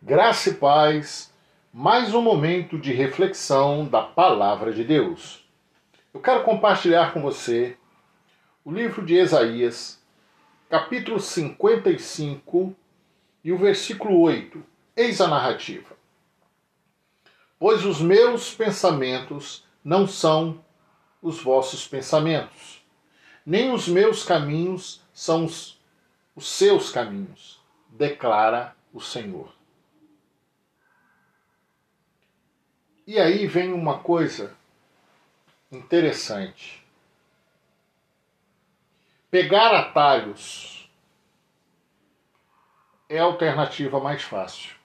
Graça e paz, mais um momento de reflexão da Palavra de Deus. Eu quero compartilhar com você o livro de Isaías, capítulo 55 e o versículo 8. Eis a narrativa. Pois os meus pensamentos não são os vossos pensamentos, nem os meus caminhos são os, os seus caminhos, declara o Senhor. E aí vem uma coisa interessante. Pegar atalhos é a alternativa mais fácil.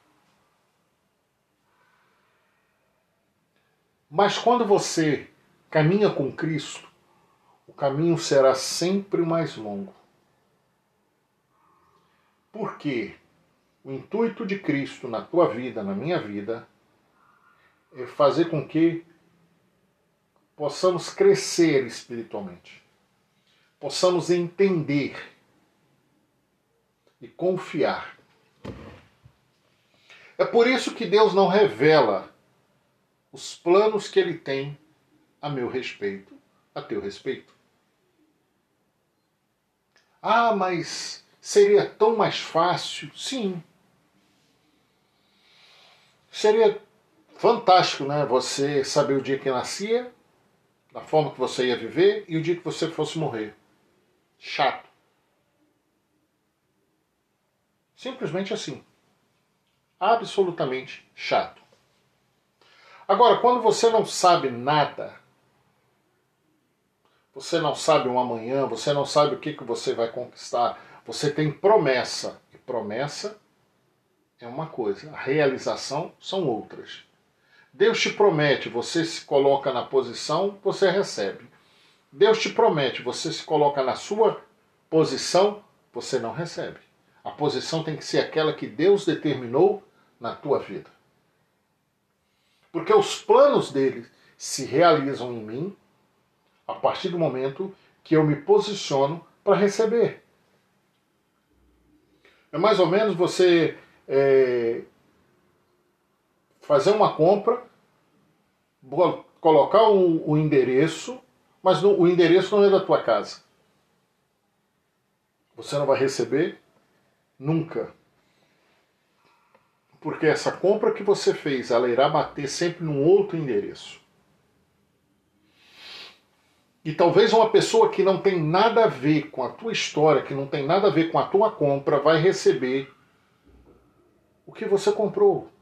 Mas quando você caminha com Cristo, o caminho será sempre mais longo. Porque o intuito de Cristo na tua vida, na minha vida, fazer com que possamos crescer espiritualmente, possamos entender e confiar. É por isso que Deus não revela os planos que Ele tem a meu respeito, a teu respeito. Ah, mas seria tão mais fácil? Sim. Seria fantástico, né? Você saber o dia que nascia, da forma que você ia viver e o dia que você fosse morrer. Chato. Simplesmente assim. Absolutamente chato. Agora, quando você não sabe nada, você não sabe um amanhã, você não sabe o que, que você vai conquistar, você tem promessa. E promessa é uma coisa, a realização são outras. Deus te promete, você se coloca na posição, você recebe. Deus te promete, você se coloca na sua posição, você não recebe. A posição tem que ser aquela que Deus determinou na tua vida. Porque os planos dele se realizam em mim a partir do momento que eu me posiciono para receber. É mais ou menos você é, fazer uma compra, colocar o, o endereço, mas no, o endereço não é da tua casa. Você não vai receber nunca. Porque essa compra que você fez, ela irá bater sempre num outro endereço. E talvez uma pessoa que não tem nada a ver com a tua história, que não tem nada a ver com a tua compra, vai receber o que você comprou.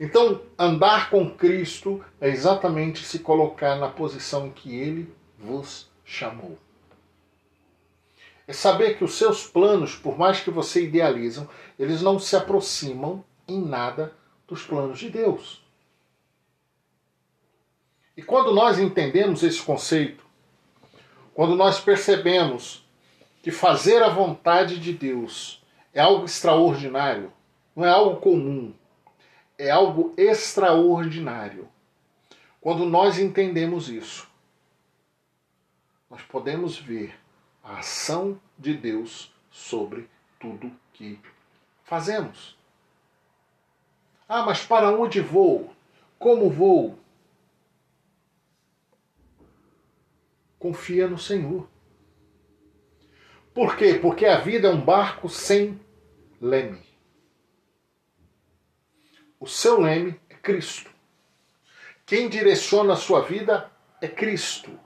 Então, andar com Cristo é exatamente se colocar na posição que Ele vos chamou. É saber que os seus planos, por mais que você idealizam, eles não se aproximam em nada dos planos de Deus. E quando nós entendemos esse conceito, quando nós percebemos que fazer a vontade de Deus é algo extraordinário, não é algo comum, é algo extraordinário. Quando nós entendemos isso, nós podemos ver a ação de Deus sobre tudo que fazemos. Ah, mas para onde vou? Como vou? Confia no Senhor. Por quê? Porque a vida é um barco sem leme. O seu leme é Cristo. Quem direciona a sua vida é Cristo.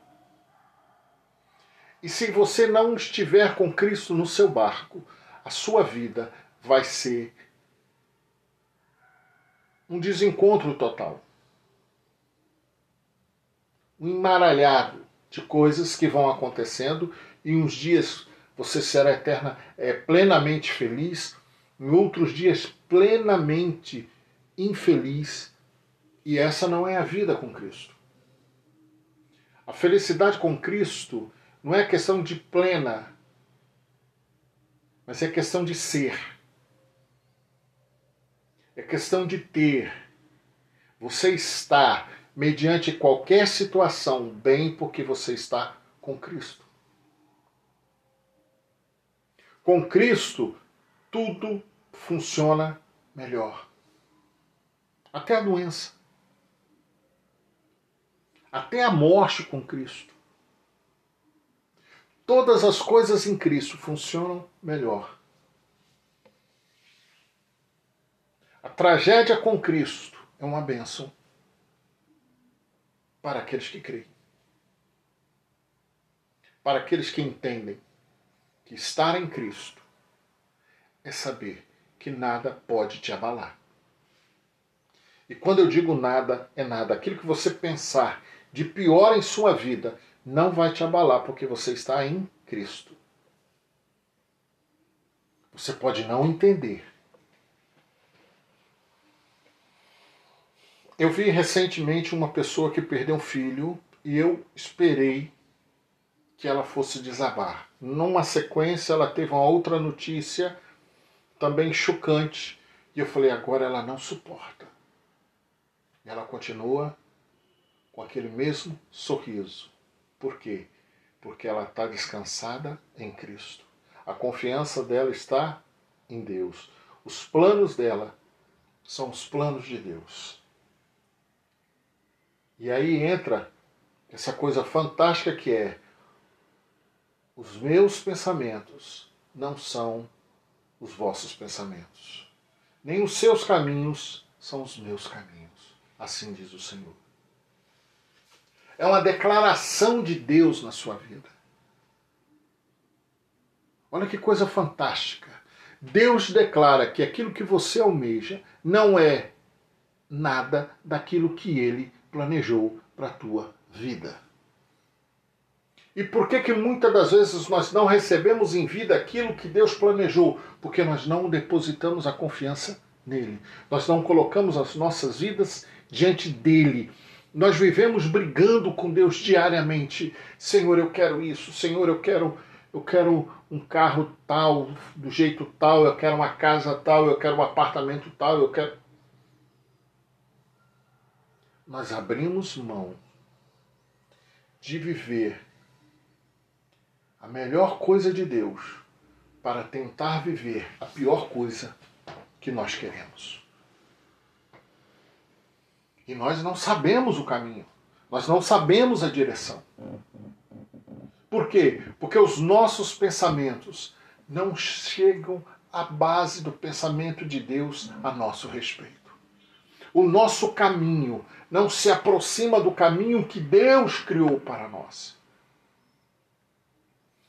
E se você não estiver com Cristo no seu barco, a sua vida vai ser um desencontro total. Um emaralhado de coisas que vão acontecendo e uns dias você será eterna, é, plenamente feliz, em outros dias plenamente infeliz, e essa não é a vida com Cristo. A felicidade com Cristo não é questão de plena, mas é questão de ser. É questão de ter. Você está, mediante qualquer situação, bem porque você está com Cristo. Com Cristo, tudo funciona melhor. Até a doença. Até a morte com Cristo. Todas as coisas em Cristo funcionam melhor. A tragédia com Cristo é uma bênção para aqueles que creem. Para aqueles que entendem que estar em Cristo é saber que nada pode te abalar. E quando eu digo nada, é nada. Aquilo que você pensar de pior em sua vida não vai te abalar, porque você está em Cristo. Você pode não entender. Eu vi recentemente uma pessoa que perdeu um filho e eu esperei que ela fosse desabar. Numa sequência, ela teve uma outra notícia também chocante e eu falei: agora ela não suporta. Ela continua com aquele mesmo sorriso. Por quê? Porque ela está descansada em Cristo. A confiança dela está em Deus. Os planos dela são os planos de Deus. E aí entra essa coisa fantástica que é os meus pensamentos não são os vossos pensamentos, nem os seus caminhos são os meus caminhos. Assim diz o Senhor. É uma declaração de Deus na sua vida. Olha que coisa fantástica. Deus declara que aquilo que você almeja não é nada daquilo que ele planejou para a tua vida. E por que que muitas das vezes nós não recebemos em vida aquilo que Deus planejou? Porque nós não depositamos a confiança nele. Nós não colocamos as nossas vidas diante dele. Nós vivemos brigando com Deus diariamente. Senhor, eu quero isso. Senhor, eu quero eu quero um carro tal, do jeito tal, eu quero uma casa tal, eu quero um apartamento tal, eu quero Nós abrimos mão de viver a melhor coisa de Deus para tentar viver a pior coisa que nós queremos. E nós não sabemos o caminho, nós não sabemos a direção. Por quê? Porque os nossos pensamentos não chegam à base do pensamento de Deus a nosso respeito. O nosso caminho não se aproxima do caminho que Deus criou para nós.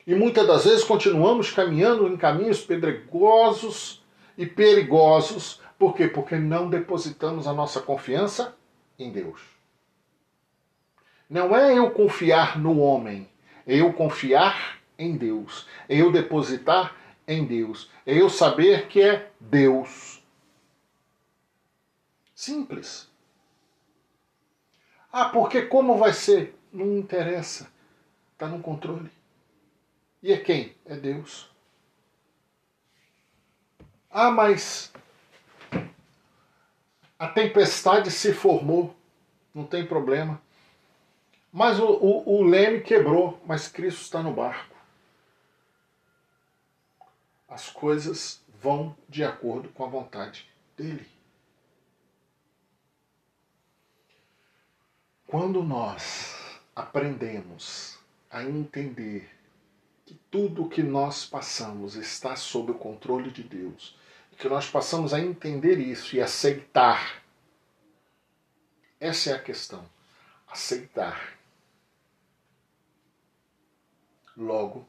E muitas das vezes continuamos caminhando em caminhos pedregosos e perigosos. Por quê? Porque não depositamos a nossa confiança em Deus. Não é eu confiar no homem, é eu confiar em Deus, é eu depositar em Deus, é eu saber que é Deus. Simples. Ah, porque como vai ser? Não interessa. Está no controle. E é quem? É Deus. Ah, mas a tempestade se formou, não tem problema. Mas o, o, o leme quebrou, mas Cristo está no barco. As coisas vão de acordo com a vontade dele. Quando nós aprendemos a entender que tudo o que nós passamos está sob o controle de Deus, que nós passamos a entender isso e aceitar. Essa é a questão. Aceitar. Logo,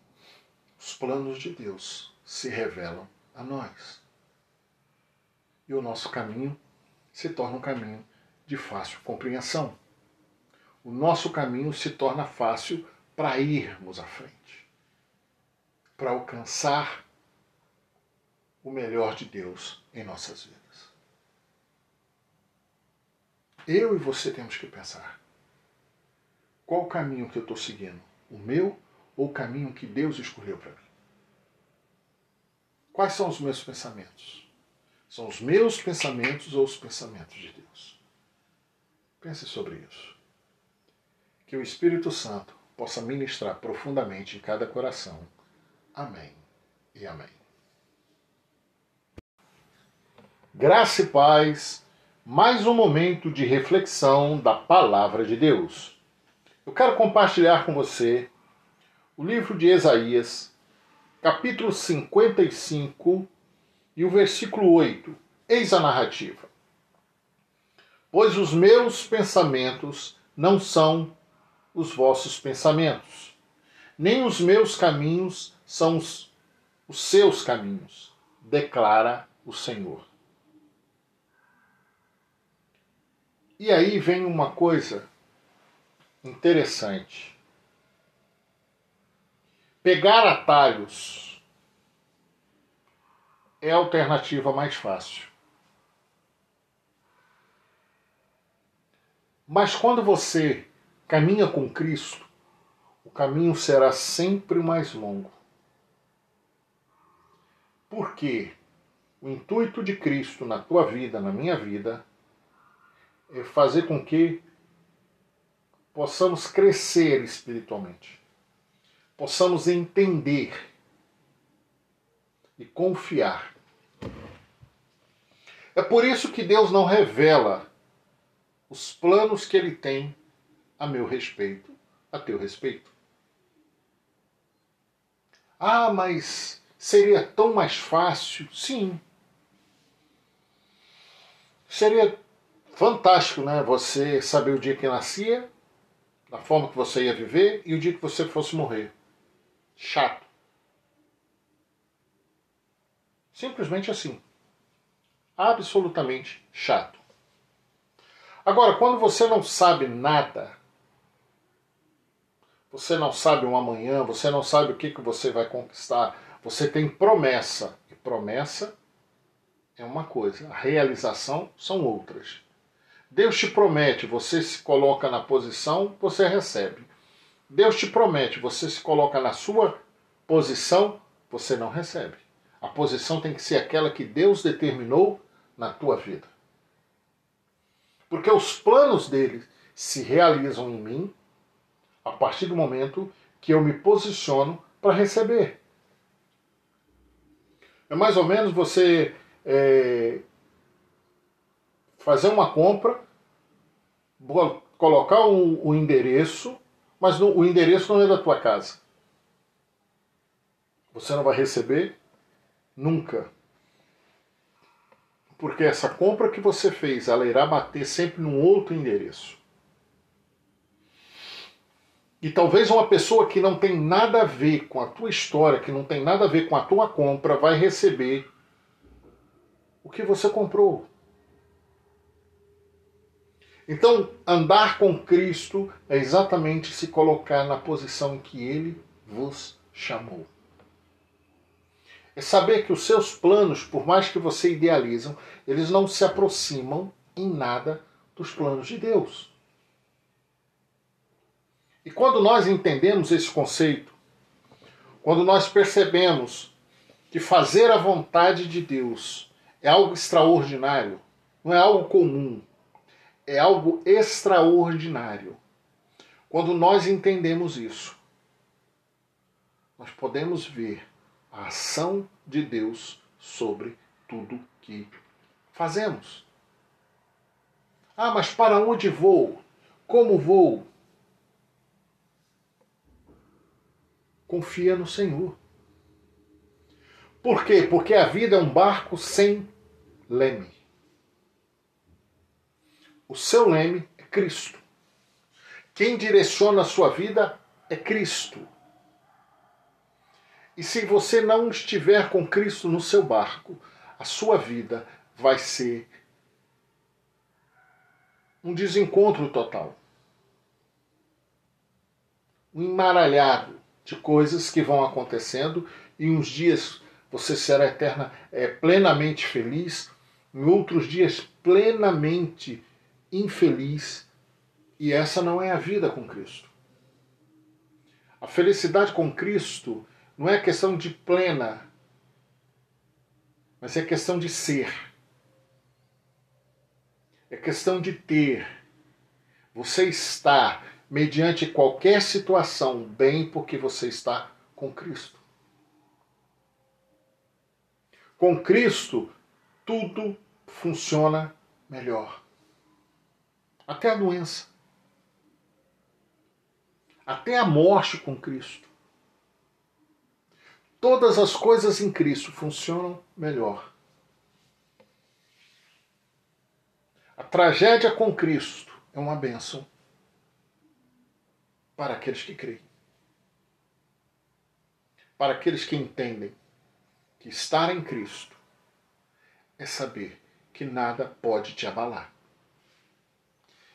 os planos de Deus se revelam a nós. E o nosso caminho se torna um caminho de fácil compreensão. O nosso caminho se torna fácil para irmos à frente para alcançar o melhor de Deus em nossas vidas. Eu e você temos que pensar: qual o caminho que eu estou seguindo? O meu ou o caminho que Deus escolheu para mim? Quais são os meus pensamentos? São os meus pensamentos ou os pensamentos de Deus? Pense sobre isso. Que o Espírito Santo possa ministrar profundamente em cada coração Amém e amém. Graça e paz, mais um momento de reflexão da Palavra de Deus. Eu quero compartilhar com você o livro de Isaías, capítulo 55 e o versículo 8. Eis a narrativa. Pois os meus pensamentos não são os vossos pensamentos, nem os meus caminhos são os, os seus caminhos, declara o Senhor. E aí vem uma coisa interessante. Pegar atalhos é a alternativa mais fácil. Mas quando você caminha com Cristo, o caminho será sempre mais longo. Porque o intuito de Cristo na tua vida, na minha vida, fazer com que possamos crescer espiritualmente, possamos entender e confiar. É por isso que Deus não revela os planos que Ele tem a meu respeito, a teu respeito. Ah, mas seria tão mais fácil? Sim. Seria fantástico, né? Você saber o dia que nascia, da forma que você ia viver e o dia que você fosse morrer. Chato. Simplesmente assim. Absolutamente chato. Agora, quando você não sabe nada, você não sabe um amanhã, você não sabe o que, que você vai conquistar, você tem promessa. E promessa é uma coisa, a realização são outras. Deus te promete, você se coloca na posição, você recebe. Deus te promete, você se coloca na sua posição, você não recebe. A posição tem que ser aquela que Deus determinou na tua vida. Porque os planos dele se realizam em mim a partir do momento que eu me posiciono para receber. É mais ou menos você é, fazer uma compra, colocar o, o endereço, mas no, o endereço não é da tua casa. Você não vai receber nunca. Porque essa compra que você fez, ela irá bater sempre num outro endereço. E talvez uma pessoa que não tem nada a ver com a tua história, que não tem nada a ver com a tua compra, vai receber o que você comprou. Então, andar com Cristo é exatamente se colocar na posição que Ele vos chamou. É saber que os seus planos, por mais que você idealizam, eles não se aproximam em nada dos planos de Deus. E quando nós entendemos esse conceito, quando nós percebemos que fazer a vontade de Deus é algo extraordinário, não é algo comum, é algo extraordinário. Quando nós entendemos isso, nós podemos ver a ação de Deus sobre tudo que fazemos. Ah, mas para onde vou? Como vou? Confia no Senhor. Por quê? Porque a vida é um barco sem leme. O seu leme é Cristo. Quem direciona a sua vida é Cristo. E se você não estiver com Cristo no seu barco, a sua vida vai ser um desencontro total. Um embaralhado de coisas que vão acontecendo e uns dias você será eterna, é, plenamente feliz, em outros dias plenamente infeliz, e essa não é a vida com Cristo. A felicidade com Cristo não é questão de plena, mas é questão de ser. É questão de ter. Você está, mediante qualquer situação, bem porque você está com Cristo. Com Cristo, tudo funciona melhor. Até a doença. Até a morte com Cristo. Todas as coisas em Cristo funcionam melhor. A tragédia com Cristo é uma bênção para aqueles que creem. Para aqueles que entendem que estar em Cristo é saber que nada pode te abalar.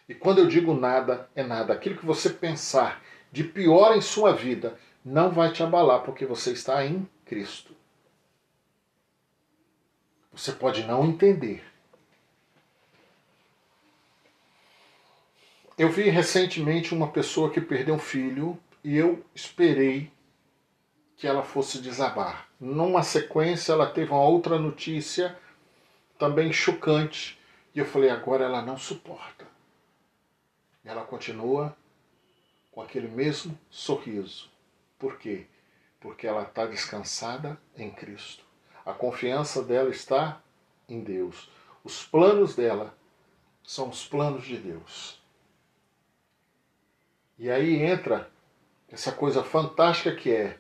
E quando eu digo nada, é nada. Aquilo que você pensar de pior em sua vida não vai te abalar, porque você está em Cristo. Você pode não entender. Eu vi recentemente uma pessoa que perdeu um filho e eu esperei que ela fosse desabar. Numa sequência, ela teve uma outra notícia também chocante e eu falei: agora ela não suporta. Ela continua com aquele mesmo sorriso. Por quê? Porque ela está descansada em Cristo. A confiança dela está em Deus. Os planos dela são os planos de Deus. E aí entra essa coisa fantástica que é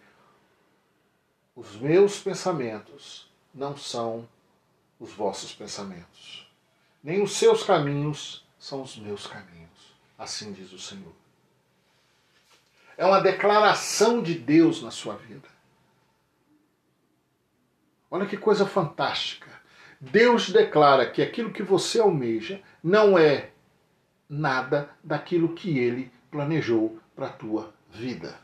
os meus pensamentos não são os vossos pensamentos, nem os seus caminhos são os meus caminhos. Assim diz o Senhor. É uma declaração de Deus na sua vida. Olha que coisa fantástica. Deus declara que aquilo que você almeja não é nada daquilo que ele planejou para a tua vida.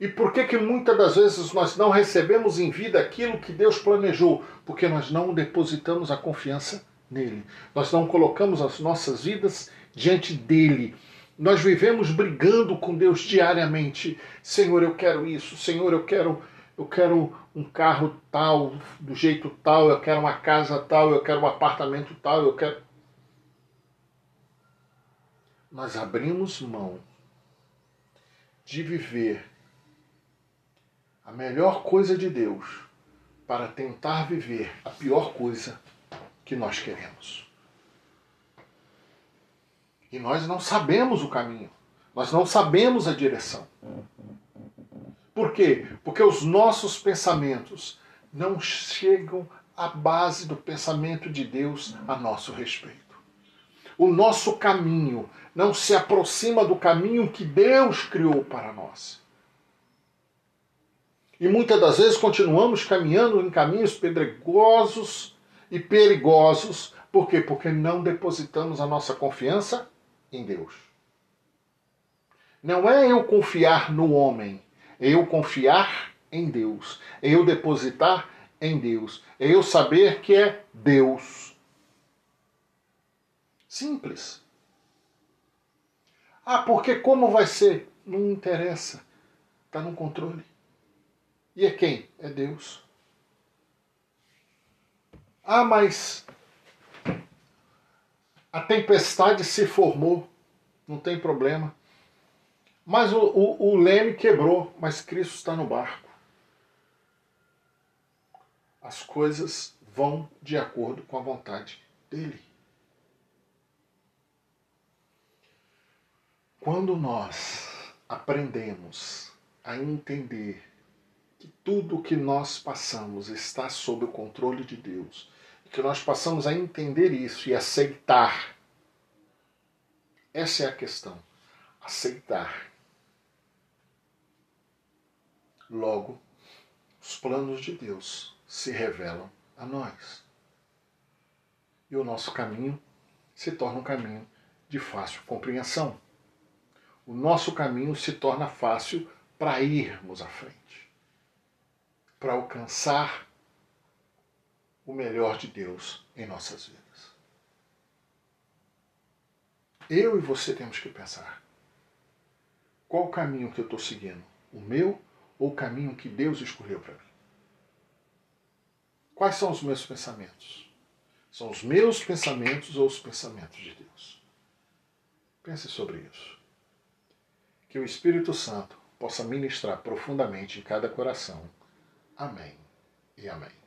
E por que que muitas das vezes nós não recebemos em vida aquilo que Deus planejou? Porque nós não depositamos a confiança nele. Nós não colocamos as nossas vidas diante dele. Nós vivemos brigando com Deus diariamente. Senhor, eu quero isso. Senhor, eu quero eu quero um carro tal, do jeito tal, eu quero uma casa tal, eu quero um apartamento tal, eu quero Nós abrimos mão de viver a melhor coisa de Deus para tentar viver a pior coisa que nós queremos. E nós não sabemos o caminho, nós não sabemos a direção. Por quê? Porque os nossos pensamentos não chegam à base do pensamento de Deus a nosso respeito. O nosso caminho não se aproxima do caminho que Deus criou para nós. E muitas das vezes continuamos caminhando em caminhos pedregosos e perigosos. Por quê? Porque não depositamos a nossa confiança em Deus. Não é eu confiar no homem, é eu confiar em Deus, é eu depositar em Deus, é eu saber que é Deus. Simples. Ah, porque como vai ser? Não interessa. Está no controle. E é quem? É Deus. Ah, mas a tempestade se formou, não tem problema. Mas o, o, o leme quebrou, mas Cristo está no barco. As coisas vão de acordo com a vontade dele. Quando nós aprendemos a entender que tudo o que nós passamos está sob o controle de Deus, que nós passamos a entender isso e aceitar. Essa é a questão. Aceitar. Logo, os planos de Deus se revelam a nós. E o nosso caminho se torna um caminho de fácil compreensão. O nosso caminho se torna fácil para irmos à frente para alcançar o melhor de Deus em nossas vidas. Eu e você temos que pensar: qual o caminho que eu estou seguindo? O meu ou o caminho que Deus escolheu para mim? Quais são os meus pensamentos? São os meus pensamentos ou os pensamentos de Deus? Pense sobre isso. Que o Espírito Santo possa ministrar profundamente em cada coração Amém e amém.